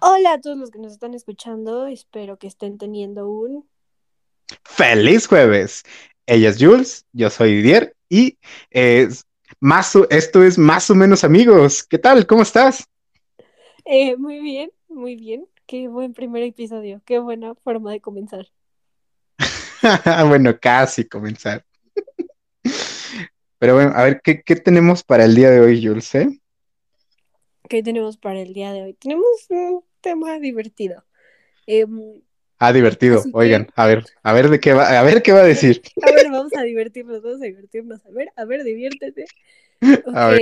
Hola a todos los que nos están escuchando, espero que estén teniendo un... ¡Feliz jueves! Ella es Jules, yo soy Didier y es más, o- esto es más o menos amigos. ¿Qué tal? ¿Cómo estás? Eh, muy bien, muy bien. Qué buen primer episodio, qué buena forma de comenzar. bueno, casi comenzar. Pero bueno, a ver, ¿qué, qué tenemos para el día de hoy, Jules? eh? ¿Qué tenemos para el día de hoy? Tenemos un tema divertido. Em, Ah, divertido. Que- Oigan, a ver, a ver de qué va, a ver qué va a decir. a ver, vamos a divertirnos, vamos a divertirnos. A ver, a ver, diviértete. A Ok,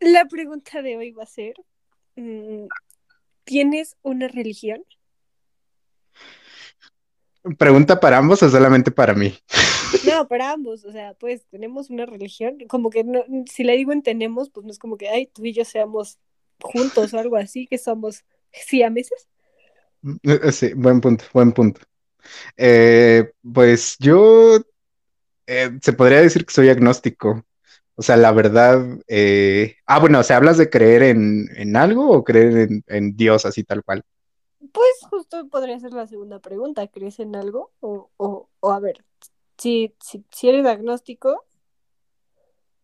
la pregunta de hoy va a ser, mm, ¿tienes una religión? ¿Pregunta para ambos o solamente para mí? No, para ambos, o sea, pues tenemos una religión, como que no, si le digo en tenemos, pues no es como que, ay, tú y yo seamos juntos o algo así, que somos siameses. Eh, Sí, buen punto, buen punto. Eh, pues yo eh, se podría decir que soy agnóstico. O sea, la verdad, eh, ah, bueno, o sea, ¿hablas de creer en, en algo o creer en, en Dios así tal cual? Pues justo podría ser la segunda pregunta, ¿crees en algo? O, o, o a ver, si, si, si eres agnóstico,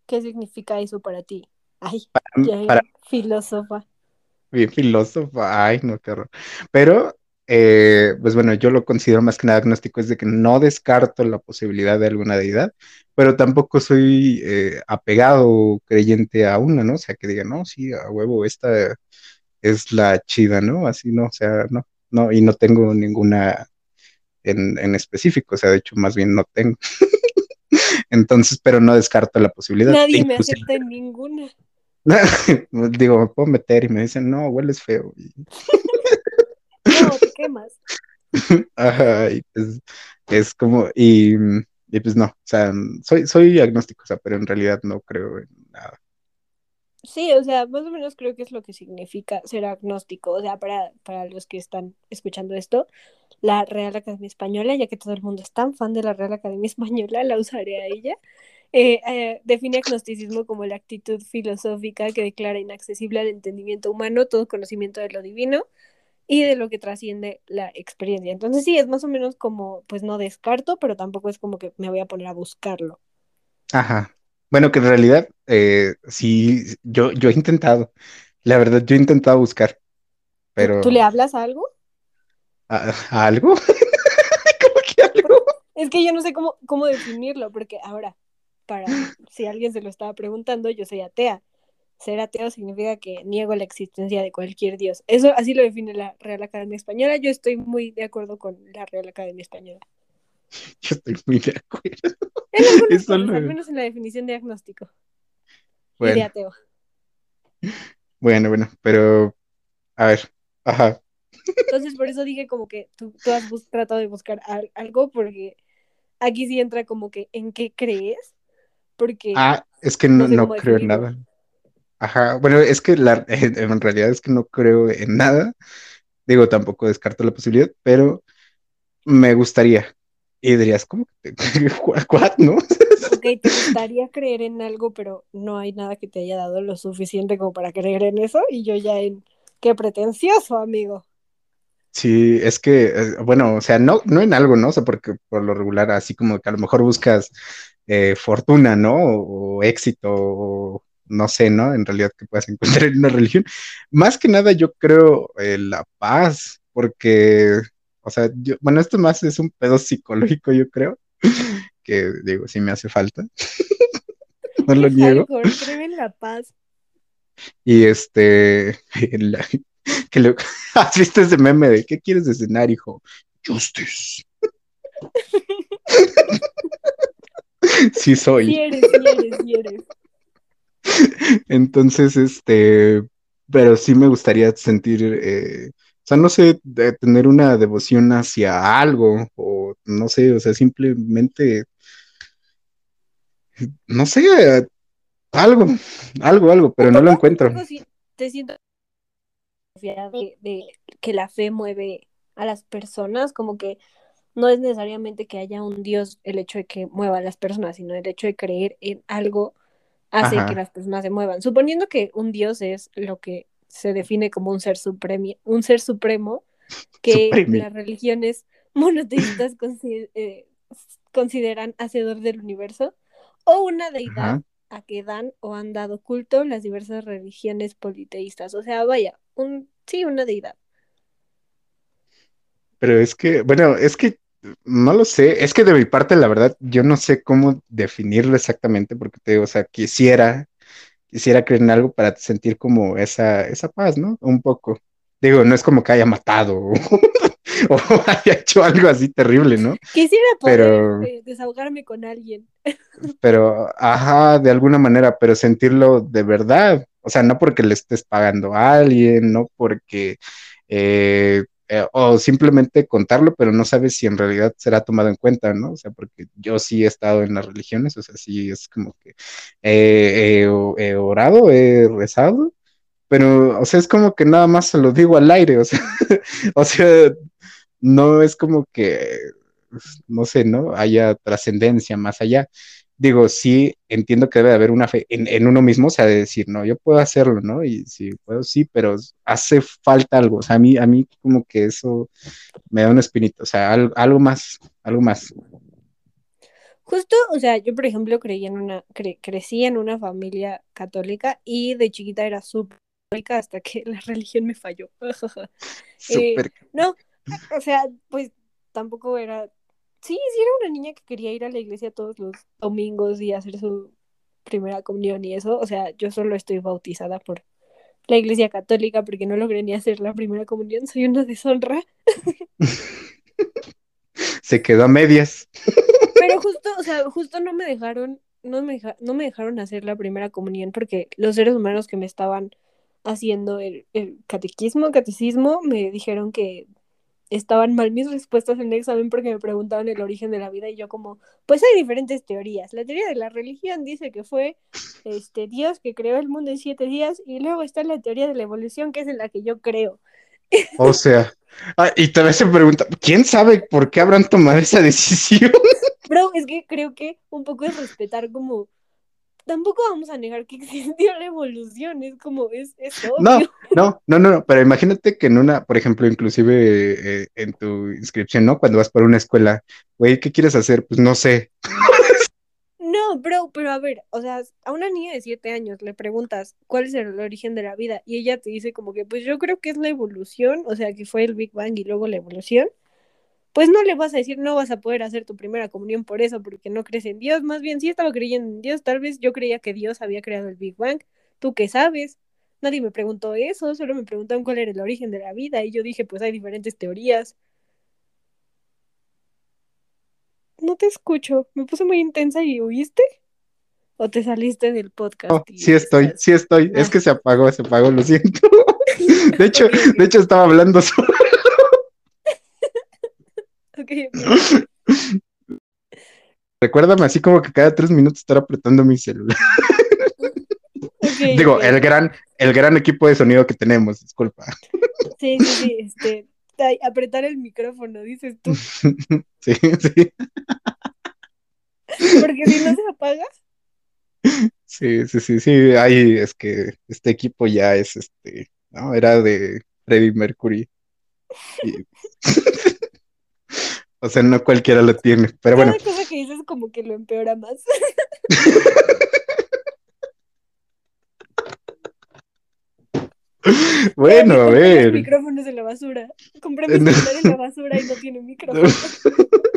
¿qué significa eso para ti? Ay, ya Para filósofa. bien filósofa, ay, no, qué horror. Pero, eh, pues bueno, yo lo considero más que nada agnóstico, es de que no descarto la posibilidad de alguna deidad, pero tampoco soy eh, apegado o creyente a una, ¿no? O sea, que diga, no, sí, a huevo, esta es la chida, ¿no? Así, no, o sea, no, no, y no tengo ninguna en, en específico, o sea, de hecho, más bien no tengo. Entonces, pero no descarto la posibilidad. Nadie me Inclusive- acepta en ninguna. Digo, me puedo meter y me dicen, no, hueles feo. No, te quemas. ajá, y pues, es como, y, y pues no, o sea, soy, soy agnóstico, o sea, pero en realidad no creo en. Sí, o sea, más o menos creo que es lo que significa ser agnóstico. O sea, para, para los que están escuchando esto, la Real Academia Española, ya que todo el mundo es tan fan de la Real Academia Española, la usaré a ella. eh, eh, define agnosticismo como la actitud filosófica que declara inaccesible al entendimiento humano todo conocimiento de lo divino y de lo que trasciende la experiencia. Entonces sí, es más o menos como, pues no descarto, pero tampoco es como que me voy a poner a buscarlo. Ajá. Bueno, que en realidad, eh, sí, yo, yo he intentado, la verdad, yo he intentado buscar, ¿Tú, pero tú le hablas a algo? ¿a, a algo? ¿Cómo que algo? Es que yo no sé cómo, cómo definirlo, porque ahora, para si alguien se lo estaba preguntando, yo soy atea. Ser ateo significa que niego la existencia de cualquier dios. Eso así lo define la Real Academia Española. Yo estoy muy de acuerdo con la Real Academia Española. Yo estoy muy de acuerdo. Eso lo- al menos en la definición de agnóstico y de Bueno, ateo. bueno, bueno, pero, a ver, ajá. Entonces, por eso dije como que tú, tú has tratado de buscar al- algo, porque aquí sí entra como que en qué crees, porque Ah, es que no no, sé no cómo creo en nada. Ajá, bueno, es que la, en realidad es que no creo en nada. Digo, tampoco descarto la posibilidad, pero me gustaría. Y dirías, ¿cómo? que te- ¿What? ¿No? Ok, te gustaría creer en algo, pero no hay nada que te haya dado lo suficiente como para creer en eso. Y yo ya en qué pretencioso, amigo. Sí, es que, eh, bueno, o sea, no, no en algo, ¿no? O sea, porque por lo regular, así como que a lo mejor buscas eh, fortuna, ¿no? O, o éxito, o no sé, ¿no? En realidad que puedas encontrar en una religión. Más que nada, yo creo en la paz, porque, o sea, yo, bueno, esto más es un pedo psicológico, yo creo, que digo, sí me hace falta, no lo niego. hardcore, creo en la paz. Y este, la- que le, ¿has visto ese meme de qué quieres de cenar, hijo? Justice. Sí soy. eres, si eres, eres. Entonces, este, pero sí me gustaría sentir, eh, o sea, no sé, de tener una devoción hacia algo, o no sé, o sea, simplemente, no sé, algo, algo, algo, pero no lo encuentro. te siento de, de que la fe mueve a las personas, como que no es necesariamente que haya un Dios el hecho de que mueva a las personas, sino el hecho de creer en algo hace Ajá. que las personas se muevan. Suponiendo que un Dios es lo que se define como un ser supremo, un ser supremo que Supreme. las religiones monoteístas eh, consideran hacedor del universo, o una deidad a que dan o han dado culto las diversas religiones politeístas. O sea, vaya, un sí, una deidad. Pero es que, bueno, es que no lo sé, es que de mi parte, la verdad, yo no sé cómo definirlo exactamente, porque te digo, o sea, quisiera, quisiera creer en algo para sentir como esa, esa paz, ¿no? Un poco. Digo, no es como que haya matado o, o haya hecho algo así terrible, ¿no? Quisiera poder Pero- eh, desahogarme con alguien. Pero, ajá, de alguna manera, pero sentirlo de verdad. O sea, no porque le estés pagando a alguien, no porque, eh, eh, o simplemente contarlo, pero no sabes si en realidad será tomado en cuenta, ¿no? O sea, porque yo sí he estado en las religiones, o sea, sí es como que eh, he, orado, he rezado, pero, o sea, es como que nada más se lo digo al aire, o sea, o sea, no es como que, no sé, ¿no? Haya trascendencia más allá. Digo, sí, entiendo que debe de haber una fe en, en, uno mismo, o sea, de decir, no, yo puedo hacerlo, ¿no? Y sí, puedo, sí, pero hace falta algo, o sea, a mí, a mí como que eso me da un espinito, o sea, algo, algo más, algo más. Justo, o sea, yo por ejemplo creí en una, cre crecí en una familia católica y de chiquita era súper católica hasta que la religión me falló. Eh, no, o sea, pues tampoco era, sí, sí era una niña que quería ir a la iglesia todos los domingos y hacer su primera comunión y eso, o sea, yo solo estoy bautizada por la iglesia católica porque no logré ni hacer la primera comunión, soy una deshonra. Se quedó a medias. Pero justo, o sea, justo no me dejaron, no me, deja, no me dejaron hacer la primera comunión porque los seres humanos que me estaban haciendo el, el catequismo, catecismo, me dijeron que estaban mal mis respuestas en el examen porque me preguntaban el origen de la vida y yo como, pues hay diferentes teorías. La teoría de la religión dice que fue este Dios que creó el mundo en siete días y luego está la teoría de la evolución que es en la que yo creo. O sea, ah, y también se pregunta, ¿quién sabe por qué habrán tomado esa decisión? Bro, es que creo que un poco es respetar como tampoco vamos a negar que existió la evolución, es como, es, es obvio. No, no, no, no, pero imagínate que en una, por ejemplo, inclusive eh, en tu inscripción, ¿no? Cuando vas por una escuela, güey, ¿qué quieres hacer? Pues no sé. No, bro, pero a ver, o sea, a una niña de siete años le preguntas cuál es el origen de la vida y ella te dice como que, pues yo creo que es la evolución, o sea, que fue el Big Bang y luego la evolución. Pues no le vas a decir, no vas a poder hacer tu primera comunión por eso, porque no crees en Dios. Más bien, sí estaba creyendo en Dios. Tal vez yo creía que Dios había creado el Big Bang. ¿Tú qué sabes? Nadie me preguntó eso, solo me preguntaron cuál era el origen de la vida y yo dije, pues hay diferentes teorías. No te escucho, me puse muy intensa y huiste. ¿O te saliste del podcast? No, sí estoy, estás... sí estoy. Ah. Es que se apagó, se apagó, lo siento. De hecho, okay, okay. de hecho estaba hablando solo. Recuérdame así como que cada tres minutos estar apretando mi celular. Okay, Digo, el gran, el gran equipo de sonido que tenemos, disculpa. Sí, sí, sí, este, apretar el micrófono, dices tú. Sí, sí. Porque si no se apaga. Sí, sí, sí, sí. Ay, es que este equipo ya es este, no, era de Freddie Mercury. Y... O sea, no cualquiera lo tiene, pero Cada bueno. cosa que dices como que lo empeora más. bueno, a ver. Micrófonos en la basura. Compré mi celular en la basura y no tiene micrófono.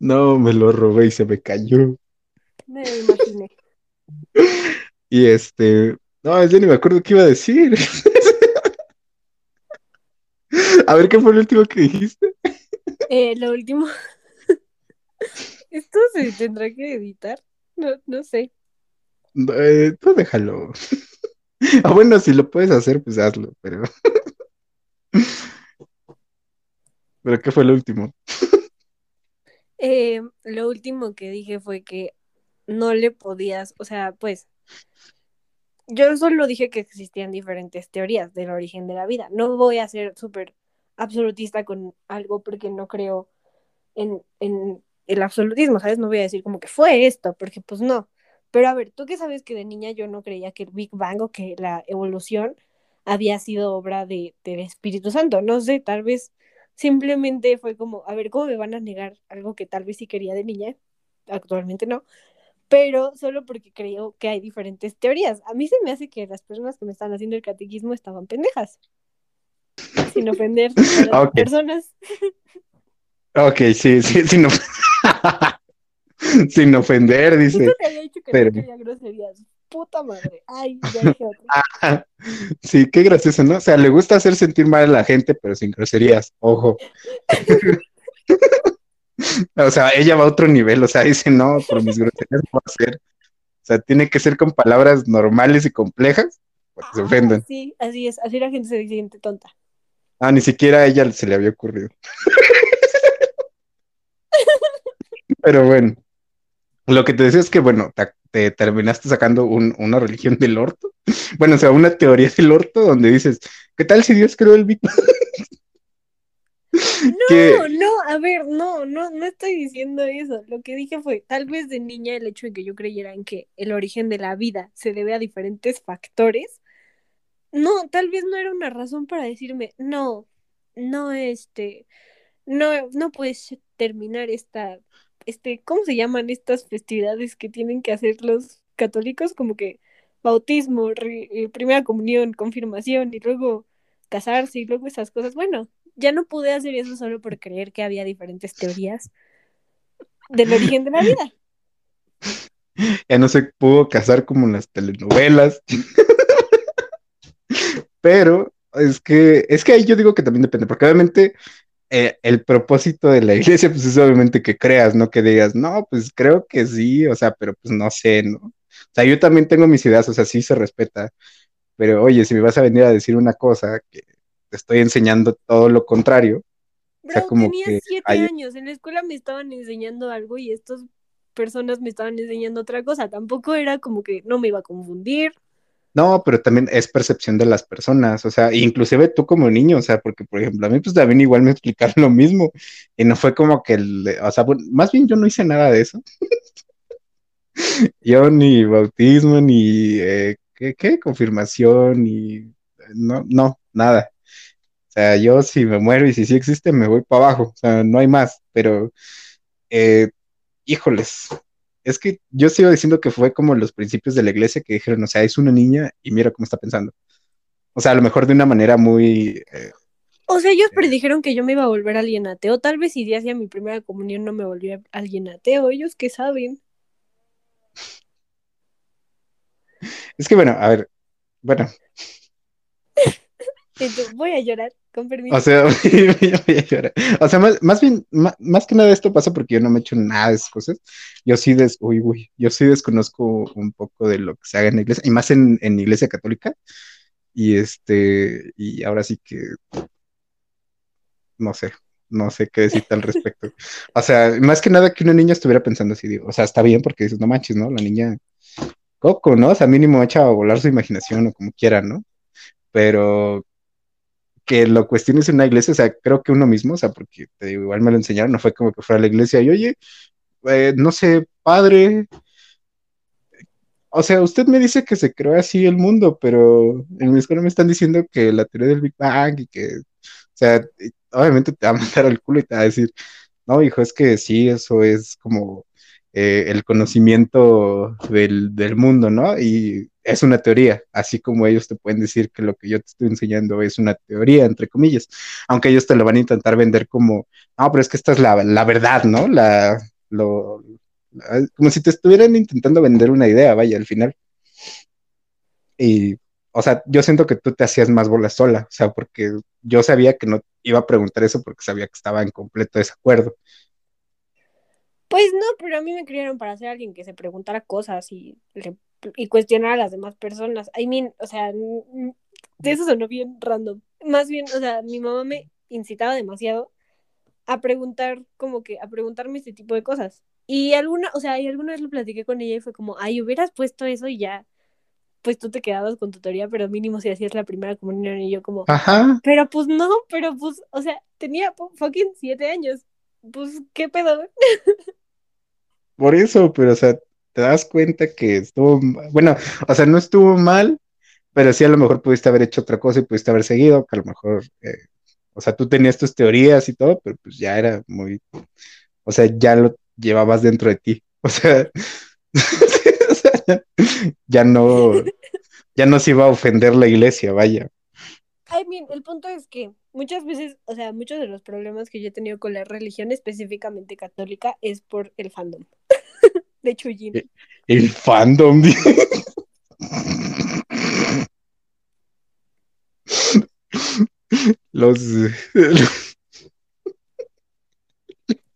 No, me lo robé y se me cayó. Me lo imaginé. Y este, no, yo ni me acuerdo qué iba a decir. A ver, ¿qué fue lo último que dijiste? Eh, lo último. ¿Esto se tendrá que editar? No, no sé. Eh, tú déjalo. Ah, bueno, si lo puedes hacer, pues hazlo, pero. ¿Pero qué fue lo último? Eh, lo último que dije fue que no le podías, o sea, pues. Yo solo dije que existían diferentes teorías del origen de la vida. No voy a ser súper absolutista con algo porque no creo en, el absolutismo, ¿sabes? No voy a decir como que fue esto, porque pues no. Pero a ver, tú que sabes que de niña yo no creía que el Big Bang o que la evolución había sido obra de, del Espíritu Santo. No sé, tal vez simplemente fue como, a ver, ¿cómo me van a negar algo que tal vez sí quería de niña? Actualmente no. Pero solo porque creo que hay diferentes teorías. A mí se me hace que las personas que me están haciendo el catequismo estaban pendejas. Sin ofender a las Ok. personas. Ok, sí, sí, sin, of- sin ofender, dice. Justo te había dicho que pero- no quería groserías. Puta madre. Ay, ya dije otra. Sí, qué gracioso, ¿no? O sea, le gusta hacer sentir mal a la gente, pero sin groserías, ojo. O sea, ella va a otro nivel, o sea, dice, no, por mis groserías no va a ser. O sea, tiene que ser con palabras normales y complejas, porque se ofenden. Ah, sí, así es. Así la gente se siente tonta. Ah, ni siquiera a ella se le había ocurrido. Pero bueno, lo que te decía es que, bueno, te, te terminaste sacando un- una religión del orto. Bueno, o sea, una teoría del orto donde dices, ¿qué tal si Dios creó el Big? Que- No, no, a ver, no, no, no estoy diciendo eso. Lo que dije fue, tal vez de niña el hecho de que yo creyera en que el origen de la vida se debe a diferentes factores. No, tal vez no era una razón para decirme, no, no, este, no, no puedes terminar esta, este, ¿cómo se llaman estas festividades que tienen que hacer los católicos? Como que bautismo, eh, primera comunión, confirmación y luego casarse y luego esas cosas. Bueno, ya no pude hacer eso solo por creer que había diferentes teorías del origen de la vida. ya no se pudo casar como en las telenovelas. Pero es que, es que ahí yo digo que también depende, porque obviamente eh, el propósito de la iglesia, pues es obviamente que creas, no que digas, no, pues creo que sí, o sea, pero pues no sé, ¿no? O sea, yo también tengo mis ideas, o sea, sí se respeta, pero oye, si me vas a venir a decir una cosa que te estoy enseñando todo lo contrario, O sea, Bro, como tenía que siete hay- años, en la escuela me estaban enseñando algo y estas personas me estaban enseñando otra cosa. Tampoco era como que no me iba a confundir. No, pero también es percepción de las personas, o sea, inclusive tú como niño, o sea, porque por ejemplo a mí pues también igual me explicaron lo mismo y no fue como que, el, o sea, bueno, más bien yo no hice nada de eso. Yo ni bautismo, ni, eh, ¿qué? Confirmación, ni, no, no, nada. O sea, yo si me muero y si sí existe, me voy para abajo, o sea, no hay más, pero, eh, híjoles, es que yo sigo diciendo que fue como los principios de la iglesia que dijeron, o sea, es una niña y mira cómo está pensando. O sea, a lo mejor de una manera muy... eh, O sea, ellos Eh. predijeron que yo me iba a volver alguien ateo. Tal vez si ya hacía mi primera comunión no me volvía alguien ateo. Ellos que saben. es que bueno, a ver, bueno, voy a llorar, con permiso. o sea. O sea, más, más bien, más, más que nada esto pasa porque yo no me he hecho nada de esas cosas. Yo sí des, uy, uy, yo sí desconozco un poco de lo que se haga en la iglesia, y más en, en iglesia católica. Y este, y ahora sí que no sé, no sé qué decirte al respecto. O sea, más que nada que una niña estuviera pensando así, digo, o sea, está bien porque dices, no manches, ¿no? La niña coco, ¿no? O sea, mínimo echa a volar su imaginación o como quiera, ¿no? Pero que lo cuestiones en una iglesia, o sea, creo que uno mismo, o sea, porque te digo, igual me lo enseñaron, no fue como que fuera a la iglesia y oye, eh, no sé, padre, o sea, usted me dice que se creó así el mundo, pero en mi escuela me están diciendo que la teoría del Big Bang y que, o sea, obviamente te va a mandar al culo y te va a decir, no, hijo, es que sí, eso es como eh, el conocimiento del, del mundo, ¿no? Y es una teoría, así como ellos te pueden decir que lo que yo te estoy enseñando es una teoría, entre comillas, aunque ellos te lo van a intentar vender como, no, pero es que esta es la, la verdad, ¿no? La, lo, como si te estuvieran intentando vender una idea, vaya, al final. Y, o sea, yo siento que tú te hacías más bola sola, o sea, porque yo sabía que no iba a preguntar eso porque sabía que estaba en completo desacuerdo. Pues no, pero a mí me criaron para ser alguien que se preguntara cosas y, le- y cuestionar a las demás personas. I mean, o sea, de eso sonó bien random. Más bien, o sea, mi mamá me incitaba demasiado a preguntar, como que, a preguntarme este tipo de cosas. Y alguna, o sea, y alguna vez lo platiqué con ella y fue como, ay, hubieras puesto eso y ya pues tú te quedabas con tu teoría, pero mínimo si hacías la primera comunión y yo como, Ajá. pero pues no, pero pues, o sea, tenía fu- fucking siete años. Pues, ¿qué pedo? Por eso, pero o sea, te das cuenta que estuvo, bueno, o sea, no estuvo mal, pero sí a lo mejor pudiste haber hecho otra cosa y pudiste haber seguido, que a lo mejor, eh, o sea, tú tenías tus teorías y todo, pero pues ya era muy, o sea, ya lo llevabas dentro de ti, o sea, o sea, ya, ya no, ya no se iba a ofender la iglesia, vaya. I mean, el punto es que muchas veces, o sea, muchos de los problemas que yo he tenido con la religión específicamente católica es por el fandom de Chuyin. El fandom. Los, los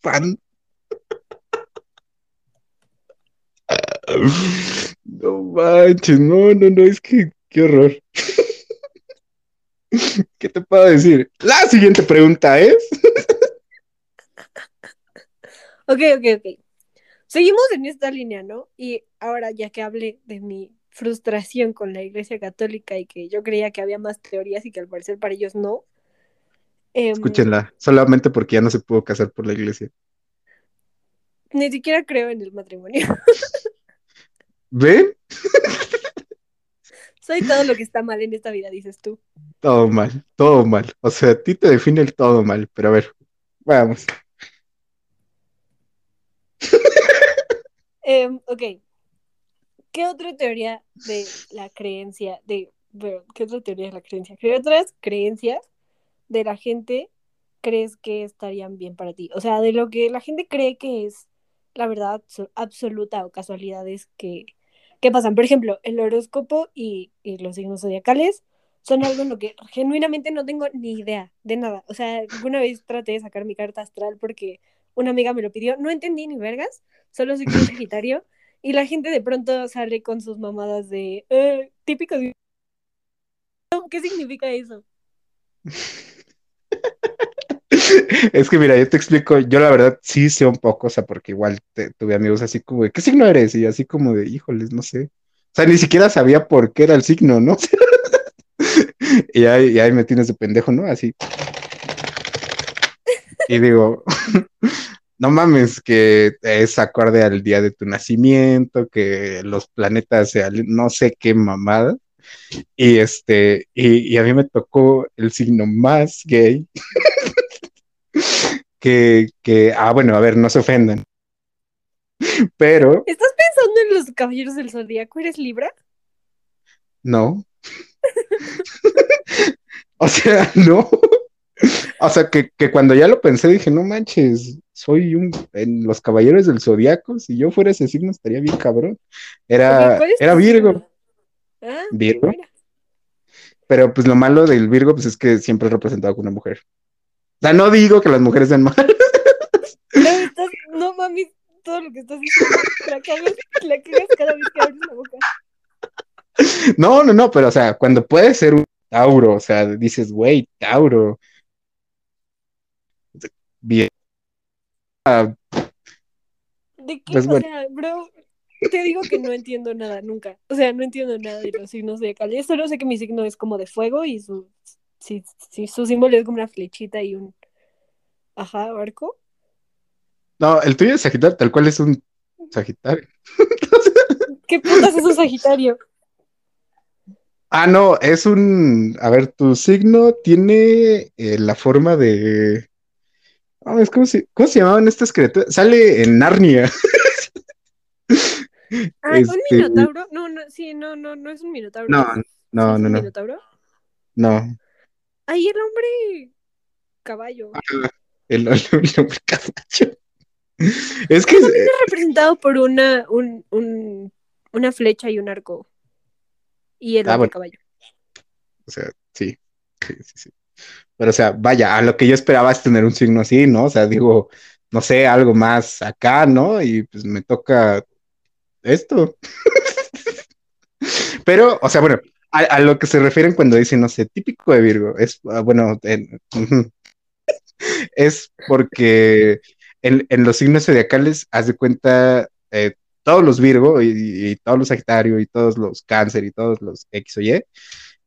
fan. No manches, no, no, no, es que qué horror. ¿Qué te puedo decir? La siguiente pregunta es. Ok, ok, ok. Seguimos en esta línea, ¿no? Y ahora, ya que hablé de mi frustración con la Iglesia Católica y que yo creía que había más teorías y que al parecer para ellos no. em, Escúchenla, solamente porque ya no se pudo casar por la iglesia. Ni siquiera creo en el matrimonio. ¿Ven? Soy todo lo que está mal en esta vida, dices tú. Todo mal, todo mal. O sea, a ti te define el todo mal, pero a ver, vamos. Em, ok. ¿Qué otra teoría de la creencia, de, bueno, ¿qué otra teoría de la creencia? ¿Qué otras creencias de la gente crees que estarían bien para ti? O sea, de lo que la gente cree que es la verdad abso- absoluta o casualidades que, que pasan. Por ejemplo, el horóscopo y, y los signos zodiacales son algo en lo que genuinamente no tengo ni idea de nada. O sea, alguna vez traté de sacar mi carta astral porque una amiga me lo pidió. No entendí ni vergas, solo soy un Sagitario. Y la gente de pronto sale con sus mamadas de eh, típico de... ¿Qué significa eso? Es que mira, yo te explico, yo la verdad sí sé un poco, o sea, porque igual te- tuve amigos así como de, ¿qué signo eres? Y así como de, híjoles, no sé. O sea, ni siquiera sabía por qué era el signo, ¿no? y, ahí, y me tienes de pendejo, ¿no? Así. Y digo, no mames, que es acorde al día de tu nacimiento, que los planetas se no sé qué mamada. Y este, y, y a mí me tocó el signo más gay que, que, ah, bueno, a ver, no se ofendan. Pero, ¿Estás pensando en los caballeros del zodiaco? ¿Eres Libra? no. O sea, no. O sea, que, que cuando ya lo pensé dije, no manches, soy un, en los caballeros del zodiaco, si yo fuera ese signo estaría bien cabrón. Era, ¿cuál es tu era Virgo? Ah, Virgo, mira. pero pues lo malo del Virgo, pues es que siempre es representado con una mujer. O sea, no digo que las mujeres sean malas, No, estás, no mames, todo lo que estás diciendo. La cagas, la cagas cada vez que abres la boca. No, no, no, pero o sea, cuando puede ser un Tauro, o sea, dices, güey, Tauro. Bien. Ah, ¿De qué? Pues o bueno. sea, bro, te digo que no entiendo nada nunca. O sea, no entiendo nada de los signos de Cali. Solo sé que mi signo es como de fuego y su, sí, sí, su símbolo es como una flechita y un, ajá, arco. no, el tuyo es Sagitario, tal cual es un Sagitario. ¿Qué putas es un Sagitario? Ah, no, es un. A ver, tu signo tiene eh, la forma de. Ah, es como si- ¿Cómo se llamaban estas criaturas? Sale en Narnia. Ah, ¿un Este- minotauro? No, no, sí, no, no, no es un minotauro. No, ¿Sí no, es no, un no. minotauro? No. Ahí el hombre caballo. El, el, el hombre caballo. Es que. Es representado por una, un, un, una flecha y un arco. Y el Ah, hombre bueno. caballo. O sea, sí, sí, sí, sí. Pero, o sea, vaya, a lo que yo esperaba es tener un signo así, ¿no? O sea, digo, no sé, algo más acá, ¿no? Y pues me toca esto. Pero, o sea, bueno, a, lo que se refieren cuando dicen, no sé, típico de Virgo, es, ah, bueno, es porque en, en los signos zodiacales, haz de cuenta, eh, todos los Virgo y, y todos los Sagitario y todos los Cáncer y todos los X o Y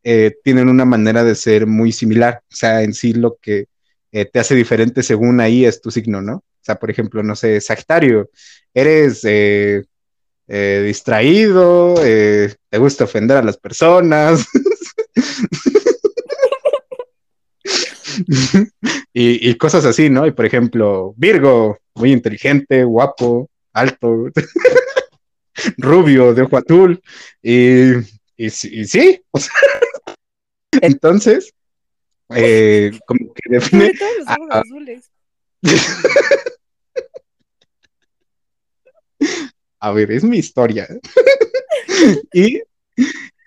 eh, tienen una manera de ser muy similar. O sea, en sí lo que eh, te hace diferente según ahí es tu signo, ¿no? O sea, por ejemplo, no sé, Sagitario, eres eh, eh, distraído, eh, te gusta ofender a las personas. y, y cosas así, ¿no? Y por ejemplo, Virgo, muy inteligente, guapo, alto, rubio, de ojo azul. Y, y, sí- y sí, o sea, entonces, eh, como que define. Los azules. A ver, es mi historia. y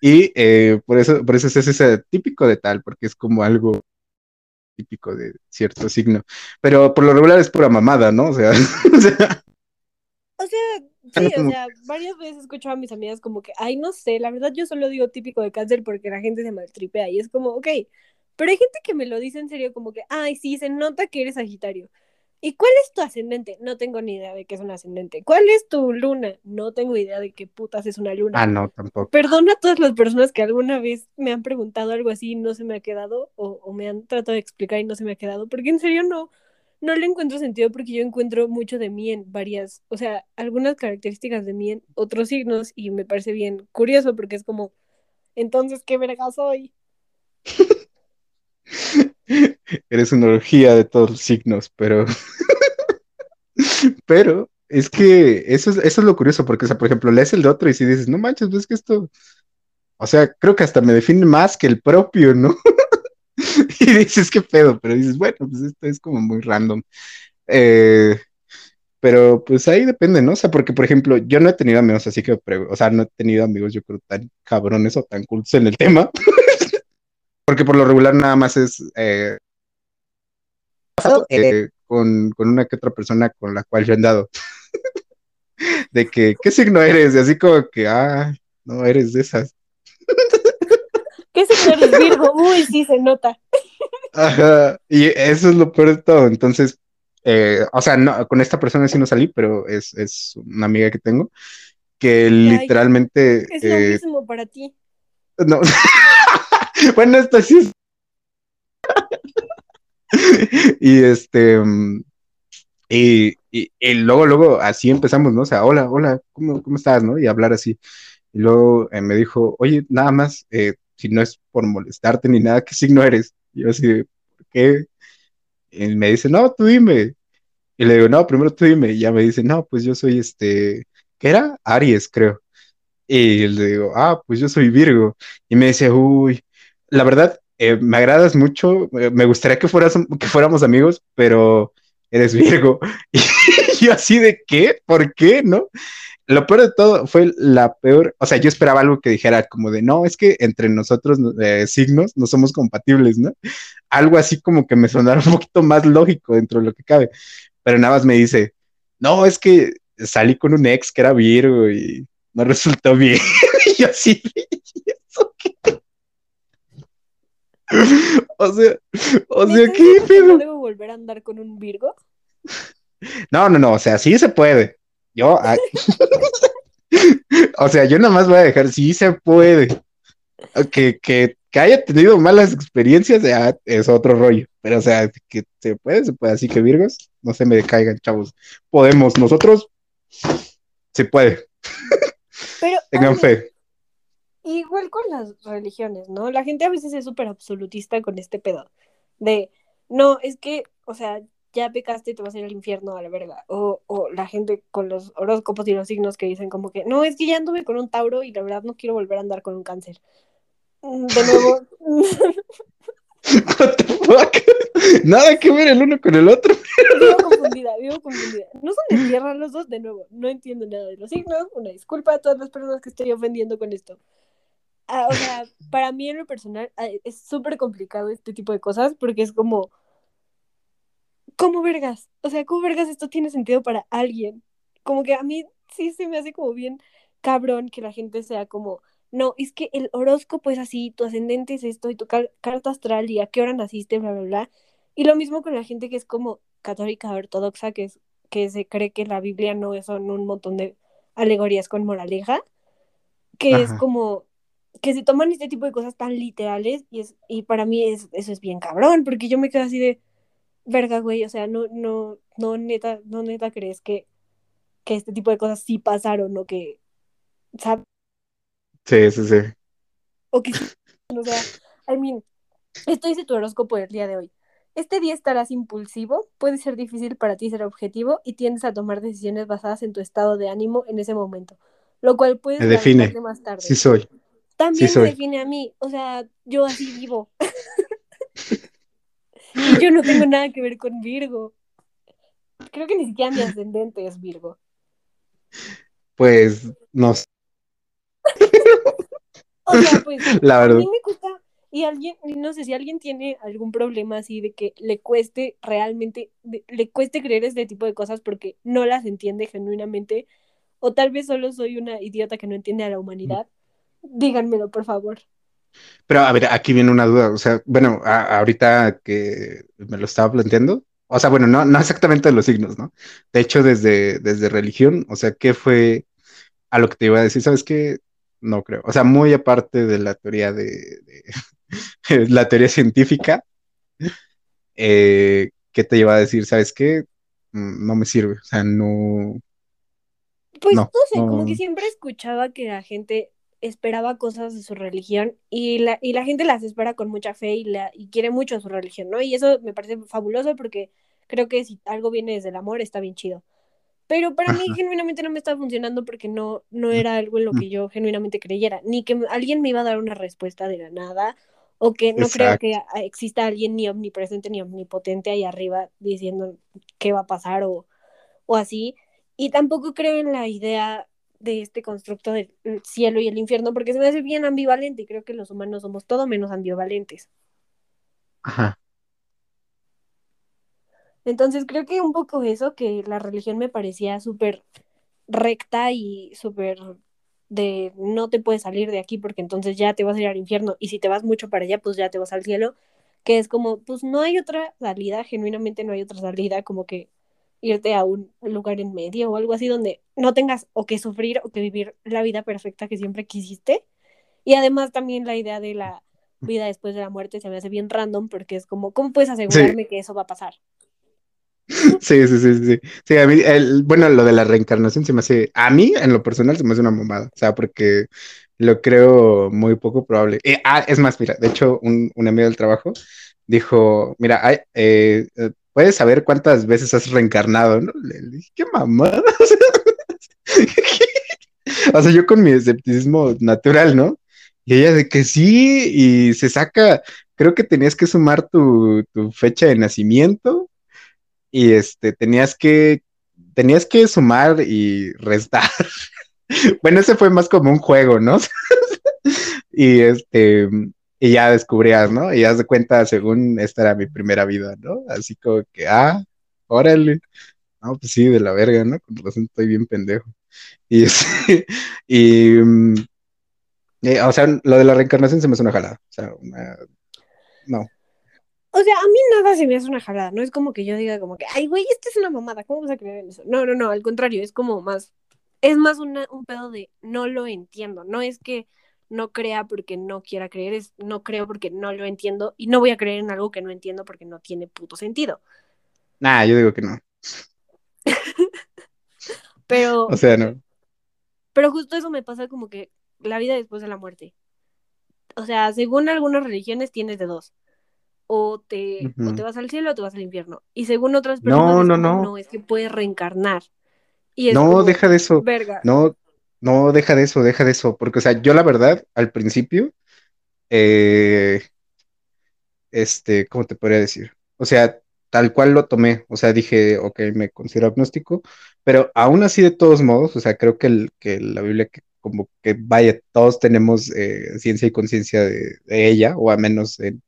y eh, por eso, por eso es ese típico de tal, porque es como algo típico de cierto signo. Pero por lo regular es pura mamada, ¿no? O sea, o sea, O sea, sí, o sea, varias veces he escuchado a mis amigas como que, ay, no sé, la verdad yo solo digo típico de cáncer porque la gente se maltripea y es como, ok, pero hay gente que me lo dice en serio como que, ay, sí, se nota que eres Sagitario. ¿Y cuál es tu ascendente? No tengo ni idea de qué es un ascendente. ¿Cuál es tu luna? No tengo idea de qué putas es una luna. ah, no, tampoco. Perdona a todas las personas que alguna vez me han preguntado algo así y no se me ha quedado, o, o me han tratado de explicar y no se me ha quedado, porque en serio no, no le encuentro sentido porque yo encuentro mucho de mí en varias, o sea, algunas características de mí en otros signos y me parece bien curioso porque es como, entonces, ¿qué verga soy? Eres una orgía de todos los signos, pero. pero es que eso es, eso es lo curioso, porque, o sea, por ejemplo, lees el de otro y si dices, no manches, ves que esto. O sea, creo que hasta me define más que el propio, ¿no? y dices, qué pedo, pero dices, bueno, pues esto es como muy random. Eh, pero pues ahí depende, ¿no? O sea, porque, por ejemplo, yo no he tenido amigos así que, o sea, no he tenido amigos, yo creo, tan cabrones o tan cultos en el tema. porque por lo regular nada más es eh, eh, con, con una que otra persona con la cual yo he andado. de que, ¿qué signo eres? Y así como que, ah, no, eres de esas. ¿Qué signo eres Virgo? Uy, sí se nota. Ajá, y eso es lo peor de todo. Entonces, eh, o sea, no, con esta persona sí no salí, pero es, es una amiga que tengo que literalmente. Es lo eh, mismo para ti. no. bueno, esto sí es. y este. mm, Y, luego, luego, así empezamos, ¿no? O sea, hola, hola, ¿cómo, cómo estás, no? Y hablar así. Y luego eh, me dijo, oye, nada más, eh, si no es por molestarte ni nada, ¿qué signo eres? Y yo así, ¿por qué? Y me dice, no, tú dime. Y le digo, no, primero tú dime. Y ya me dice, no, pues yo soy este, ¿qué era? Aries, creo. Y le digo, ah, pues yo soy Virgo. Y me dice, uy, la verdad, eh, me agradas mucho, eh, me gustaría que, fueras, que fuéramos amigos, pero eres Virgo. Y yo así de qué, ¿por qué? ¿No? Lo peor de todo fue la peor, o sea, yo esperaba algo que dijera como de, no, es que entre nosotros eh, signos no somos compatibles, ¿no? Algo así como que me sonara un poquito más lógico dentro de lo que cabe, pero nada más me dice, no, es que salí con un ex que era Virgo y no resultó bien. y yo así. o sea, o ¿Me sea, ¿qué pedo? debo volver a andar con un Virgo? No, no, no, o sea, sí se puede. Yo, ah, o sea, yo nada más voy a dejar, sí se puede. Que, que, que haya tenido malas experiencias ya es otro rollo, pero o sea, que se puede, se puede. Así que Virgos, no se me decaigan, chavos. Podemos, nosotros, se puede, Pero, tengan Ale, fe. Igual con las religiones, ¿no? La gente a veces es súper absolutista con este pedo. De, no, es que, o sea, ya pecaste, te vas a ir al infierno a la verga. O, o la gente con los horóscopos y los signos que dicen como que, no, es que ya anduve con un Tauro y la verdad no quiero volver a andar con un cáncer. Mm, De nuevo, What the fuck? Nada que ver el uno con el otro. vivo confundida, vivo confundida. No son de tierra los dos, de nuevo. No entiendo nada de los signos. Una disculpa a todas las personas que estoy ofendiendo con esto. Ah, o sea, para mí en lo personal ah, es súper complicado este tipo de cosas porque es como, ¿cómo vergas? O sea, ¿cómo vergas esto tiene sentido para alguien? Como que a mí sí se me hace como bien cabrón que la gente sea como, no, es que el horóscopo es así, tu ascendente es esto y tu car- carta astral y a qué hora naciste, bla, bla, bla. Y lo mismo con la gente que es como católica ortodoxa, que, es, que se cree que la Biblia no son un montón de alegorías con moraleja, que es Ajá. como que se toman este tipo de cosas tan literales y, es, y para mí es, eso es bien cabrón, porque yo me quedo así de, verga, güey, o sea, no, no, no, neta, no, neta crees que, que este tipo de cosas sí pasaron o que, ¿sabes? Sí, sí, sí. O que sí, o sea, I mean, esto dice tu horóscopo del día de hoy. Este día estarás impulsivo, puede ser difícil para ti ser objetivo y tiendes a tomar decisiones basadas en tu estado de ánimo en ese momento, lo cual puedes Me define. más tarde. Sí soy. También sí me define a mí, o sea, yo así vivo. y yo no tengo nada que ver con Virgo. Creo que ni siquiera mi ascendente es Virgo. Pues no sé. O sea, pues La a mí me cuesta y alguien, no sé si alguien tiene algún problema así de que le cueste realmente, de- le cueste creer este tipo de cosas porque no las entiende genuinamente, o tal vez solo soy una idiota que no entiende a la humanidad, díganmelo, por favor. Pero a ver, aquí viene una duda. O sea, bueno, a- ahorita que me lo estaba planteando. O sea, bueno, no, no exactamente de los signos, ¿no? De hecho, desde, desde religión, o sea, ¿qué fue a lo que te iba a decir? ¿Sabes qué? No creo. O sea, muy aparte de la teoría de, de- la teoría científica, eh, ¿qué te lleva a decir? ¿Sabes qué? Mm, No me sirve. O sea, no, Pues No, no, sé, como que siempre escuchaba que la gente esperaba cosas de su religión y la, y la gente las espera con mucha fe y, la, y quiere mucho a su religión, ¿no? Y eso me parece fabuloso porque creo que si algo viene desde el amor está bien chido. Pero para mí genuinamente no me estaba funcionando porque no, no era algo en lo que yo genuinamente creyera, ni que alguien me iba a dar una respuesta de la nada, o que no creo Exacto. que a- exista alguien ni omnipresente ni omnipotente ahí arriba diciendo qué va a pasar o, o así. Y tampoco creo en la idea de este constructo del cielo y el infierno porque se me hace bien ambivalente y creo que los humanos somos todo menos ambivalentes. Ajá. Entonces creo que un poco eso, que la religión me parecía súper recta y súper de no te puedes salir de aquí porque entonces ya te vas a ir al infierno y si te vas mucho para allá pues ya te vas al cielo, que es como pues no hay otra salida, genuinamente no hay otra salida, como que irte a un lugar en medio o algo así donde no tengas o que sufrir o que vivir la vida perfecta que siempre quisiste. Y además también la idea de la vida después de la muerte se me hace bien random porque es como, ¿cómo puedes asegurarme que eso va a pasar? Sí, sí, sí, sí. Sí, a mí, el, bueno, lo de la reencarnación se me hace, a mí en lo personal se me hace una mamada, o sea, porque lo creo muy poco probable. Eh, ah, es más, mira, de hecho, un, un amigo del trabajo dijo, mira, hay, eh, eh, puedes saber cuántas veces has reencarnado, ¿no? Le, dije, qué mamada. O sea, yo con mi escepticismo natural, ¿no? Y ella de que sí, y se saca, creo que tenías que sumar tu, tu fecha de nacimiento y este, tenías que, tenías que sumar y restar. Bueno, ese fue más como un juego, ¿no? y este, y ya descubrías, ¿no? Y haz de cuenta, según esta era mi primera vida, ¿no? Así como que, ah, órale. No, pues sí, de la verga, ¿no? Con razón estoy bien pendejo. Y, este, y mm, eh, o sea, lo de la reencarnación se me hace una jalada. O sea, no. O sea, a mí nada se me hace una jalada, no es como que yo diga como que, ay, güey, esto es una mamada, ¿cómo vas a creer en eso? No, no, no, al contrario, es como más, es más una, un pedo de no lo entiendo, no es que no crea porque no quiera creer, es no creo porque no lo entiendo y no voy a creer en algo que no entiendo porque no tiene puto sentido. Nah, yo digo que no. Pero, O sea, no. pero justo eso me pasa como que la vida después de la muerte. O sea, según algunas religiones tienes de dos. O te, o te vas al cielo o te vas al infierno. Y según otras personas No, no, como, no. es que puedes reencarnar. Y es No, como, deja de eso. verga. No, no, deja de eso, deja de eso. Porque, o sea, yo la verdad, al principio, eh, este, ¿cómo te podría decir? O sea, tal cual lo tomé. O sea, dije, ok, me considero agnóstico, pero aún así, de todos modos, o sea, creo que, el, que la Biblia, que como que vaya, todos tenemos eh, ciencia y conciencia de, ella, o al menos en-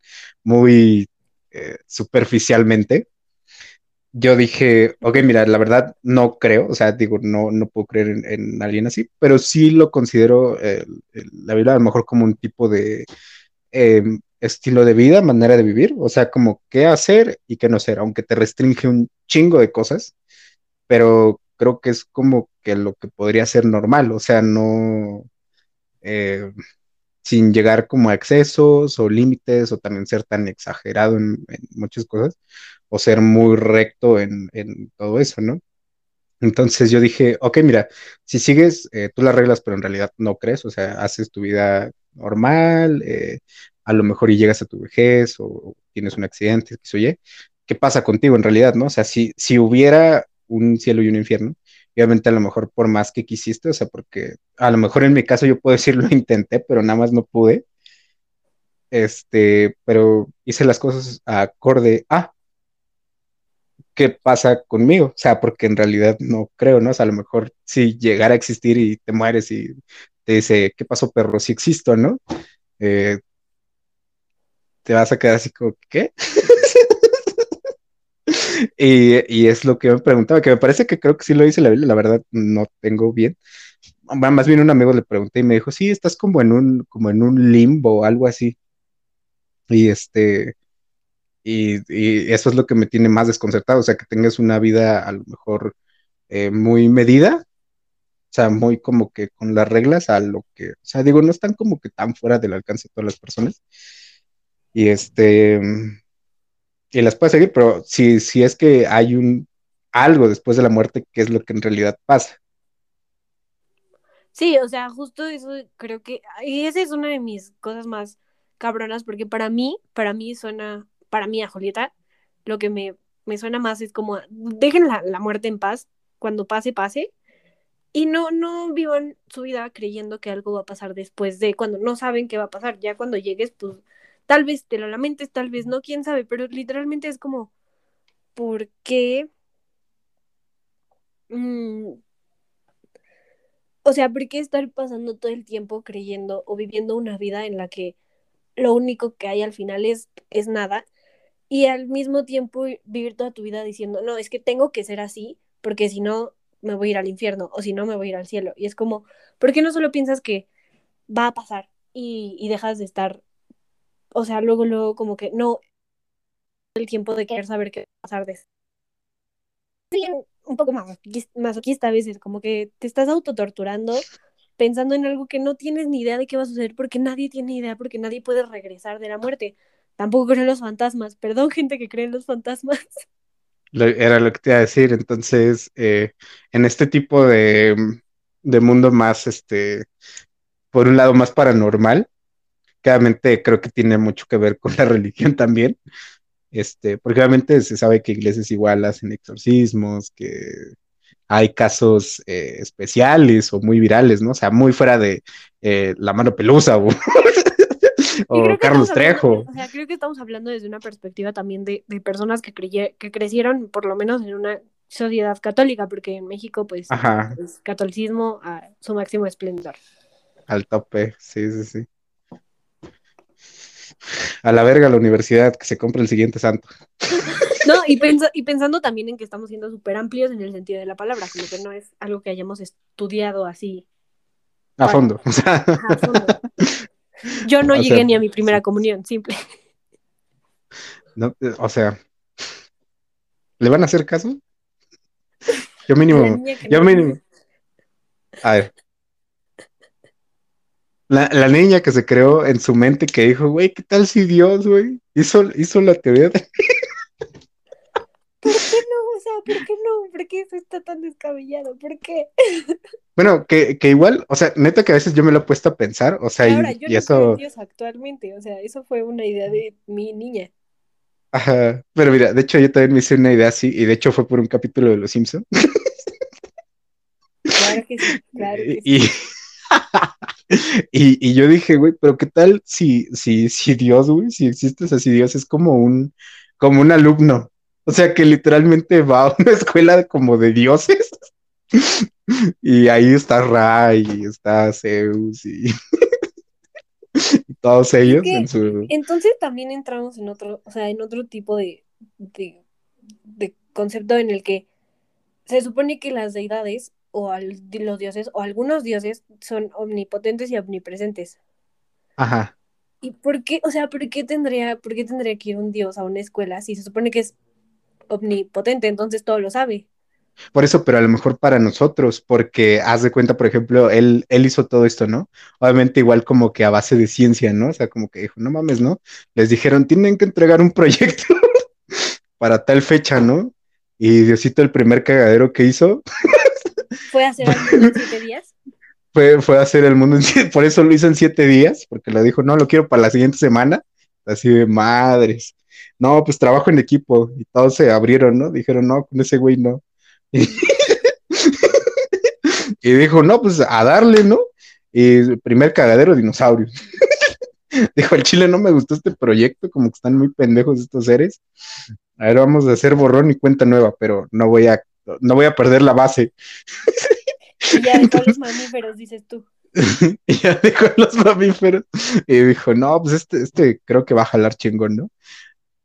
muy eh, superficialmente. Yo dije, ok, mira, la verdad no creo, o sea, digo, no, no puedo creer en, en alguien así, pero sí lo considero eh, la Biblia a lo mejor como un tipo de eh, estilo de vida, manera de vivir, o sea, como qué hacer y qué no hacer, aunque te restringe un chingo de cosas, pero creo que es como que lo que podría ser normal, o sea, no eh, sin llegar como a excesos o límites o también ser tan exagerado en, muchas cosas o ser muy recto en, en todo eso, ¿no? Entonces yo dije, ok, mira, si sigues eh, tú las reglas, pero en realidad no crees, o sea, haces tu vida normal, eh, a lo mejor y llegas a tu vejez o, tienes un accidente, sé yo, ¿qué pasa contigo en realidad, no? O sea, si, si hubiera un cielo y un infierno, obviamente a lo mejor por más que quisiste, o sea, porque a lo mejor en mi caso yo puedo decir lo intenté, pero nada más no pude, este, pero hice las cosas acorde a qué pasa conmigo, o sea, porque en realidad no creo, ¿no? O sea, a lo mejor si llegara a existir y te mueres y te dice, ¿qué pasó, perro? Si existo, ¿no? Eh, te vas a quedar así como, ¿qué? y, y, es lo que me preguntaba, que me parece que creo que sí lo dice la Biblia, la verdad no tengo bien. Más bien un amigo le pregunté y me dijo, sí, estás como en un, como en un limbo algo así. Y este, y, eso es lo que me tiene más desconcertado, o sea, que tengas una vida a lo mejor eh, muy medida, o sea, muy como que con las reglas a lo que, o sea, digo, no están como que tan fuera del alcance de todas las personas. Y este, y las puedes seguir, pero si, si es que hay un algo después de la muerte, ¿qué es lo que en realidad pasa? Sí, o sea, justo eso creo que, y esa es una de mis cosas más cabronas, porque para mí, para mí suena para mí a Julieta, lo que me, me suena más es como, dejen la, la, muerte en paz, cuando pase, pase, y no, no vivan su vida creyendo que algo va a pasar después de, cuando no saben qué va a pasar, ya cuando llegues, pues tal vez te lo lamentes, tal vez no, quién sabe, pero literalmente es como, ¿por qué? Mm, o sea, ¿por qué estar pasando todo el tiempo creyendo o viviendo una vida en la que lo único que hay al final es, es nada? y al mismo tiempo vivir toda tu vida diciendo, no, es que tengo que ser así, porque si no me voy a ir al infierno o si no me voy a ir al cielo. Y es como, ¿por qué no solo piensas que va a pasar y, y dejas de estar, o sea, luego, luego como que no, el tiempo de querer saber qué va a pasar de un poco más masoquista a veces, como que te estás autotorturando pensando en algo que no tienes ni idea de qué va a suceder porque nadie tiene idea, porque nadie puede regresar de la muerte. Tampoco creo en los fantasmas. Perdón, gente que cree en los fantasmas. Era lo que te iba a decir. Entonces, eh, en este tipo de, de, mundo más, este, por un lado más paranormal, claramente creo que tiene mucho que ver con la religión también. Este, porque obviamente se sabe que iglesias igual hacen exorcismos, que hay casos eh, especiales o muy virales, ¿no? O sea, muy fuera de eh, la mano pelusa o o Carlos Trejo. o sea, creo que estamos hablando desde una perspectiva también de, de personas que, creye, que crecieron por lo menos en una sociedad católica, porque en México, pues, Ajá. es catolicismo a su máximo esplendor. Al tope, sí, sí, sí. A la verga la universidad, que se compre el siguiente santo. No, y, pens y pensando también en que estamos siendo súper amplios en el sentido de la palabra, como que no es algo que hayamos estudiado así. A para... fondo. O sea... a fondo. Yo no o llegué sea, ni a mi primera comunión, simple. No, o sea, ¿le van a hacer caso? Yo mínimo, yo mínimo. A ver. La, la, niña que se creó en su mente que dijo, güey, ¿qué tal si Dios, güey? Hizo, hizo la teoría de... ¿Por qué no? O sea, ¿por qué no? ¿Por qué eso está tan descabellado? ¿Por qué? Bueno, que, que, igual, o sea, neta que a veces yo me lo he puesto a pensar, o sea, Ahora, y, yo y no eso... creo en Dios actualmente, o sea, eso fue una idea de mi niña. Ajá, pero mira, de hecho yo también me hice una idea así, y de hecho fue por un capítulo de Los Simpsons. Claro que sí, claro que sí. y, y, yo dije, güey, pero qué tal si, si, si Dios, güey, si existe, o sea, si Dios es como un, como un alumno, o sea, que literalmente va a una escuela como de dioses. y ahí está Ra y está Zeus y, y todos ellos en su... Entonces también entramos en otro, o sea, en otro tipo de, de, de concepto en el que se supone que las deidades o al, los dioses o algunos dioses son omnipotentes y omnipresentes. Ajá. ¿Y por qué, o sea, por qué tendría, por qué tendría que ir un dios a una escuela si se supone que es omnipotente, entonces todo lo sabe? Por eso, pero a lo mejor para nosotros, porque haz de cuenta, por ejemplo, él, él hizo todo esto, ¿no? Obviamente igual como que a base de ciencia, ¿no? O sea, como que dijo, no mames, ¿no? Les dijeron, tienen que entregar un proyecto para tal fecha, ¿no? Y Diosito el primer cagadero que hizo ¿Fue hacer algo en siete días? fue, fue hacer el mundo en siete, por eso lo hizo en siete días, porque le dijo, no, lo quiero para la siguiente semana. Así de madres. No, pues trabajo en equipo y todos se abrieron, ¿no? Dijeron, no, con ese güey no. Y, y dijo, no, pues a darle, ¿no? Y el primer cagadero, dinosaurio. dijo, el chile no me gustó este proyecto, como que están muy pendejos estos seres. A ver, vamos a hacer borrón y cuenta nueva, pero no voy a, no voy a perder la base. Y ya de todos los mamíferos, dices tú. y ya dijo los mamíferos. Y dijo, no, pues este, este creo que va a jalar chingón, ¿no?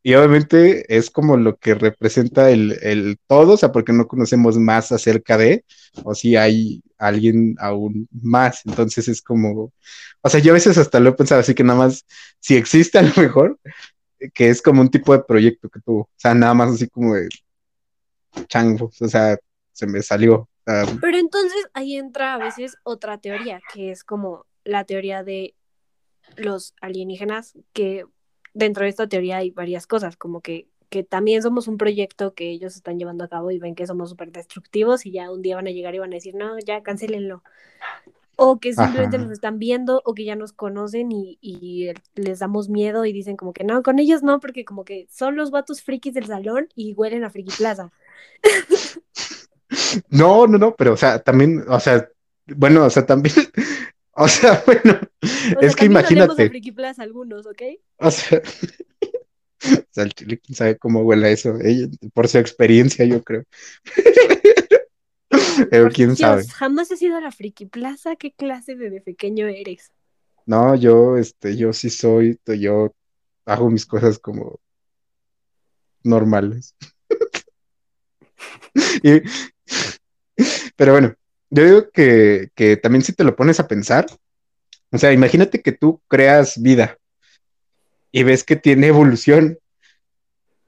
Y obviamente es como lo que representa el, el todo, o sea, porque no conocemos más acerca de, o si hay alguien aún más. Entonces es como, o sea, yo a veces hasta lo he pensado así que nada más, si existe a lo mejor, que es como un tipo de proyecto que tuvo, o sea, nada más así como de changos, o sea, se me salió. sea, Pero entonces ahí entra a veces otra teoría, que es como la teoría de los alienígenas, que dentro de esta teoría hay varias cosas, como que, que también somos un proyecto que ellos están llevando a cabo y ven que somos súper destructivos y ya un día van a llegar y van a decir, no, ya cancelenlo. O que simplemente Ajá. nos están viendo o que ya nos conocen y, y les damos miedo y dicen como que no, con ellos no, porque como que son los vatos frikis del salón y huelen a Friki Plaza. No, no, no, pero o sea, también, o sea, bueno, o sea, también, o sea, bueno, O sea, es que olemos a imagínate, Friki Plaza algunos, ¿ok? o sea, o sea, el chile, quién sabe cómo huele eso, ella, por su experiencia, yo creo. Pero quién Dios, sabe. jamás has ido a la Friki Plaza, ¿qué clase de, de pequeño eres? No, yo, este, yo sí soy, yo hago mis cosas como normales. Y, pero bueno, yo digo que, que también si te lo pones a pensar, o sea, imagínate que tú creas vida y ves que tiene evolución,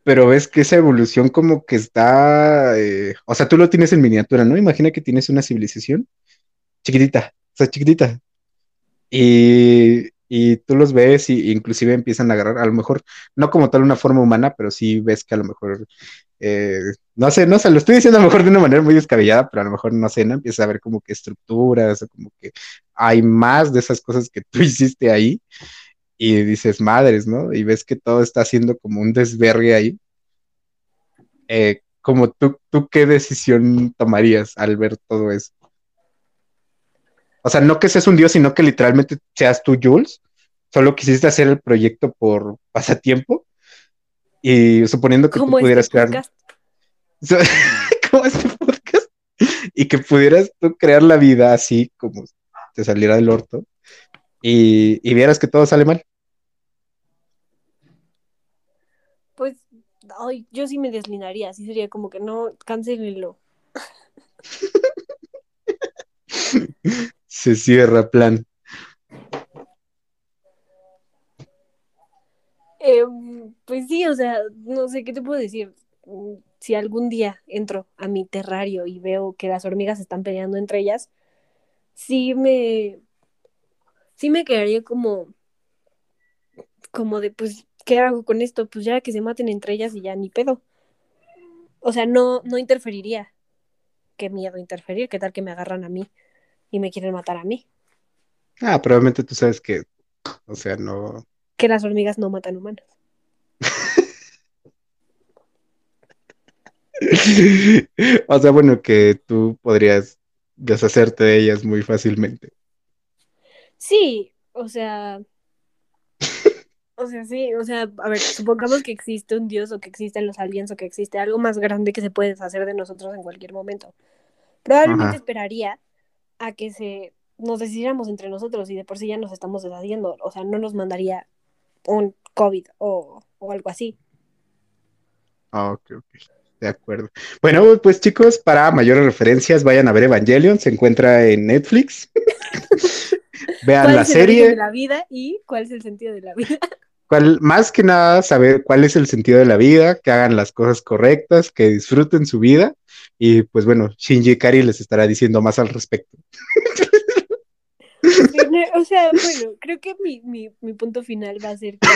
pero ves que esa evolución como que está, eh, o sea, tú lo tienes en miniatura, ¿no? Imagina que tienes una civilización chiquitita, o sea, chiquitita, y, y tú los ves y inclusive empiezan a agarrar, a lo mejor, no como tal una forma humana, pero sí ves que a lo mejor, eh, no sé, no sé, lo estoy diciendo a lo mejor de una manera muy descabellada, pero a lo mejor no sé, ¿no? Empieza a ver como que estructuras, o como que hay más de esas cosas que tú hiciste ahí y dices, madres, ¿no? Y ves que todo está haciendo como un desvergue ahí. Eh, como tú, tú, ¿qué decisión tomarías al ver todo eso? O sea, no que seas un dios, sino que literalmente seas tú, Jules. Solo quisiste hacer el proyecto por pasatiempo. Y suponiendo que tú pudieras este crear. como este podcast. Y que pudieras tú crear la vida así como te saliera del orto. Y, y vieras que todo sale mal. Pues, ay, yo sí me deslindaría, así sería como que no, cancelenlo. Se cierra plan. Eh, pues sí, o sea, no sé qué te puedo decir. Mm, Si algún día entro a mi terrario y veo que las hormigas están peleando entre ellas, sí me, sí me quedaría como, como de, pues, ¿qué hago con esto? Pues ya que se maten entre ellas y ya ni pedo. O sea, no, no interferiría. Qué miedo interferir, qué tal que me agarran a mí y me quieren matar a mí. Ah, probablemente tú sabes que, o sea, no. Que las hormigas no matan humanos. o sea, bueno, que tú podrías deshacerte de ellas muy fácilmente. Sí, o sea, o sea, sí, o sea, a ver, supongamos que existe un dios o que existen los aliens o que existe algo más grande que se puede deshacer de nosotros en cualquier momento. Probablemente Ajá. esperaría a que se nos decidiéramos entre nosotros y de por sí ya nos estamos deshaciendo, o sea, no nos mandaría un COVID o, o algo así. Ah, ok, ok. De acuerdo. Bueno, pues chicos, para mayores referencias, vayan a ver Evangelion, se encuentra en Netflix. Vean ¿Cuál la es el origen de serie. la vida y cuál es el sentido de la vida? cuál, más que nada saber cuál es el sentido de la vida, que hagan las cosas correctas, que disfruten su vida. Y pues bueno, Shinji Kari les estará diciendo más al respecto. o sea, bueno, creo que mi, mi, mi punto final va a ser que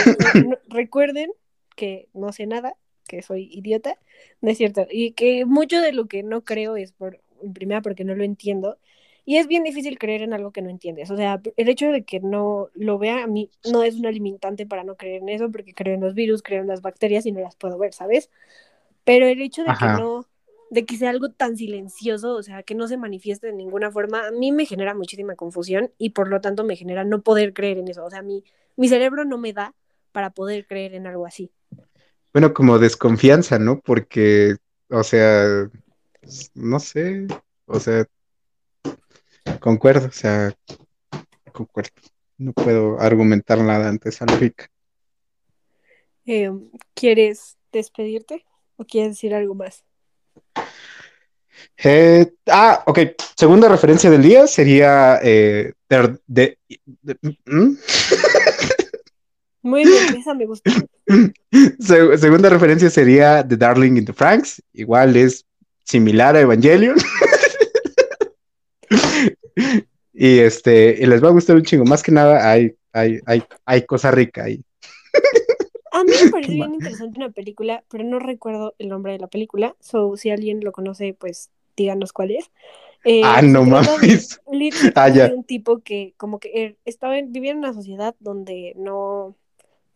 no- recuerden que no sé nada, que soy idiota, no es cierto, y que mucho de lo que no creo es por, en primera, porque no lo entiendo, y es bien difícil creer en algo que no entiendes, o sea, el hecho de que no lo vea a mí no es una limitante para no creer en eso, porque creo en los virus, creo en las bacterias y no las puedo ver, ¿sabes? Pero el hecho de Ajá. que no, de que sea algo tan silencioso, o sea, que no se manifieste de ninguna forma, a mí me genera muchísima confusión y por lo tanto me genera no poder creer en eso. O sea, mi, mi cerebro no me da para poder creer en algo así. Bueno, como desconfianza, ¿no? Porque, o sea, no sé, o sea, concuerdo, o sea, concuerdo. No puedo argumentar nada ante esa lógica. Eh, ¿Quieres despedirte o quieres decir algo más? Eh, ah, ok. Segunda referencia del día sería eh, de, de-. Muy bien, esa me gusta. Se- segunda referencia sería The Darling in the Franks. Igual es similar a Evangelion. y este, y les va a gustar un chingo. Más que nada, hay, hay, hay, hay cosa rica ahí. A mí me parece Qué bien interesante una película, pero no recuerdo el nombre de la película. So, si alguien lo conoce, pues díganos cuál es. Eh, Ah, no de- mames. Ah, ya. un tipo que como que er- estaba en- vivía en una sociedad donde no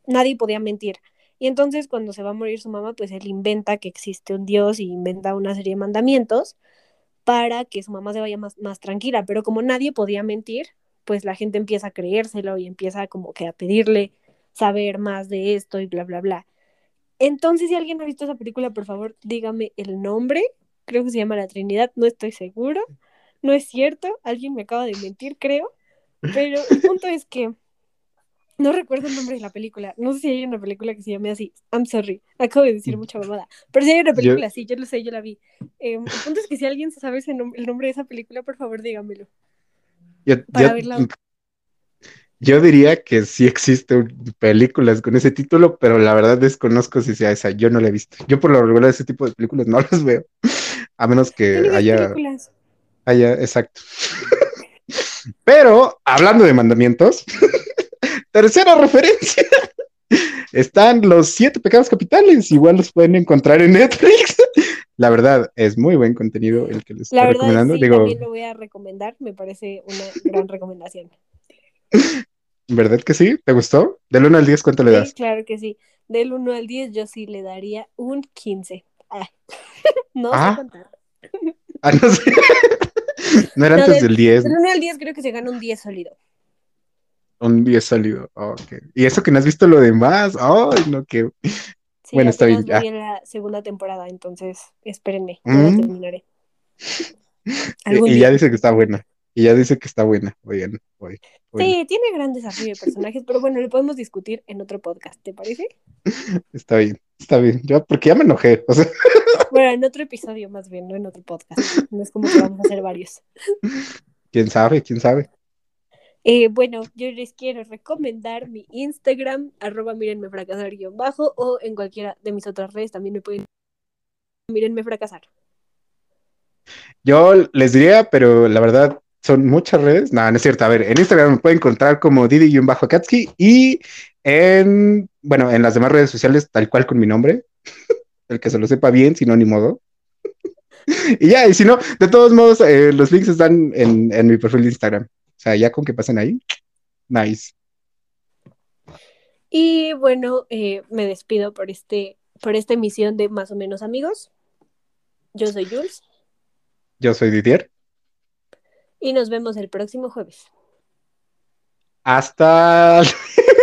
nadie podía mentir. Y entonces cuando se va a morir su mamá, pues él inventa que existe un dios y inventa una serie de mandamientos para que su mamá se vaya más, más tranquila. Pero como nadie podía mentir, pues la gente empieza a creérselo y empieza como que a pedirle saber más de esto y bla, bla, bla. Entonces, si alguien ha visto esa película, por favor, dígame el nombre. Creo que se llama La Trinidad, no estoy seguro. No es cierto, alguien me acaba de mentir, creo. Pero el punto es que no recuerdo el nombre de la película. No sé si hay una película que se llame así. I'm sorry, acabo de decir mucha mamada. Pero si hay una Yo- película, sí, yo lo sé, yo la vi. Eh, el punto es que si alguien sabe ese nom- el nombre de esa película, por favor, dígamelo. Yo, Para yo- verla. yo diría que sí existen películas con ese título, pero la verdad desconozco si sea esa. Yo no la he visto. Yo por lo regular ese tipo de películas no las veo. A menos que haya, películas. haya, exacto. Pero, hablando de mandamientos, tercera referencia. Están los siete pecados capitales. Igual los pueden encontrar en Netflix. La verdad, es muy buen contenido el que les La estoy verdad, recomendando. sí, Digo, también lo voy a recomendar. Me parece una gran recomendación. ¿verdad que sí? ¿Te gustó? Del 1 al 10, ¿cuánto le das? claro que sí. Del 1 al 10 yo sí le daría un 15. Ah. no Ah. sé contar. Ah, no sé. No era No, antes del- del 10, Del 1 al 10 creo que se gana un 10 sólido. Un 10 salido. Ok. Y eso que no has visto lo demás. Ay, no, que. Sí, Bueno, está bien, ya. en la segunda temporada, entonces espérenme, ya la Mm. terminaré. Y, ya dice que está buena. Y ya dice que está buena. Oigan, oye. Bueno, Sí, tiene gran desarrollo de personajes, pero bueno, lo podemos discutir en otro podcast, ¿te parece? está bien, está bien. Yo, porque ya me enojé. O sea, Bueno, en otro episodio más bien, no en otro podcast. No es como que vamos a hacer varios. quién sabe, quién sabe. Eh, bueno, yo les quiero recomendar mi Instagram, arroba mírenme fracasar guion bajo, o en cualquiera de mis otras redes también me pueden mírenme fracasar. Yo les diría, pero la verdad son muchas redes. No, no es cierto. A ver, en Instagram me pueden encontrar como Didi-Akatsuki y en, bueno, en las demás redes sociales, tal cual con mi nombre. El que se lo sepa bien, si no, ni modo. y ya, y si no, de todos modos, eh, los links están en, en mi perfil de Instagram. Sea, ya con que pasen ahí. Nice. Y bueno, eh, me despido por este, por esta emisión de Más o menos amigos. Yo soy Jules Yo soy Didier. y nos vemos el próximo jueves. Hasta